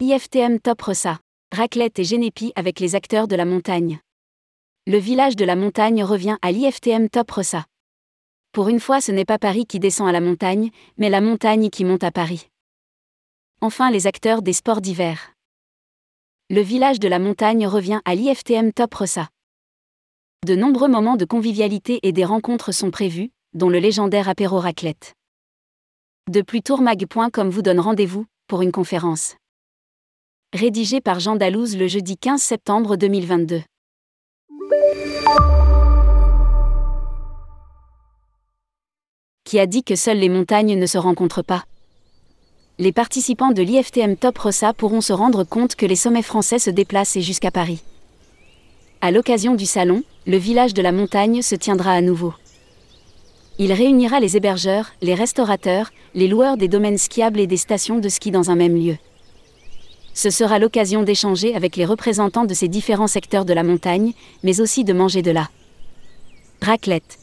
l'IFTM Top Rossa. Raclette et Génépi avec les acteurs de la montagne. Le village de la montagne revient à l'IFTM Top Rossa. Pour une fois, ce n'est pas Paris qui descend à la montagne, mais la montagne qui monte à Paris. Enfin, les acteurs des sports d'hiver. Le village de la montagne revient à l'IFTM Top Rossa. De nombreux moments de convivialité et des rencontres sont prévus, dont le légendaire apéro raclette. De plus tourmag.com vous donne rendez-vous pour une conférence. Rédigé par Jean Dalouse le jeudi 15 septembre 2022. Qui a dit que seules les montagnes ne se rencontrent pas? Les participants de l'IFTM Top Rossa pourront se rendre compte que les sommets français se déplacent et jusqu'à Paris. À l'occasion du salon, le village de la montagne se tiendra à nouveau. Il réunira les hébergeurs, les restaurateurs, les loueurs des domaines skiables et des stations de ski dans un même lieu ce sera l'occasion d'échanger avec les représentants de ces différents secteurs de la montagne, mais aussi de manger de la raclette.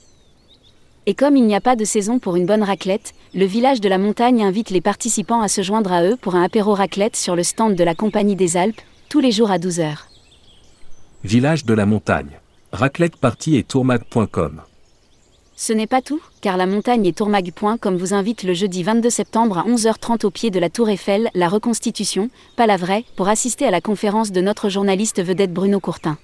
Et comme il n'y a pas de saison pour une bonne raclette, le village de la montagne invite les participants à se joindre à eux pour un apéro raclette sur le stand de la Compagnie des Alpes, tous les jours à 12h. Village de la montagne. Raclette partie et tourmag.com. Ce n'est pas tout, car la montagne et Tourmag. comme vous invite le jeudi 22 septembre à 11h30 au pied de la Tour Eiffel, la reconstitution, pas la vraie, pour assister à la conférence de notre journaliste vedette Bruno Courtin.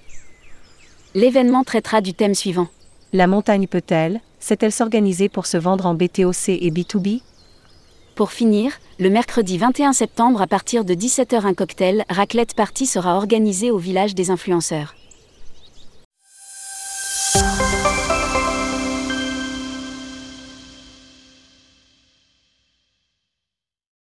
L'événement traitera du thème suivant. La montagne peut-elle, sait-elle s'organiser pour se vendre en BTOC et B2B Pour finir, le mercredi 21 septembre à partir de 17h un cocktail, raclette party sera organisé au village des influenceurs.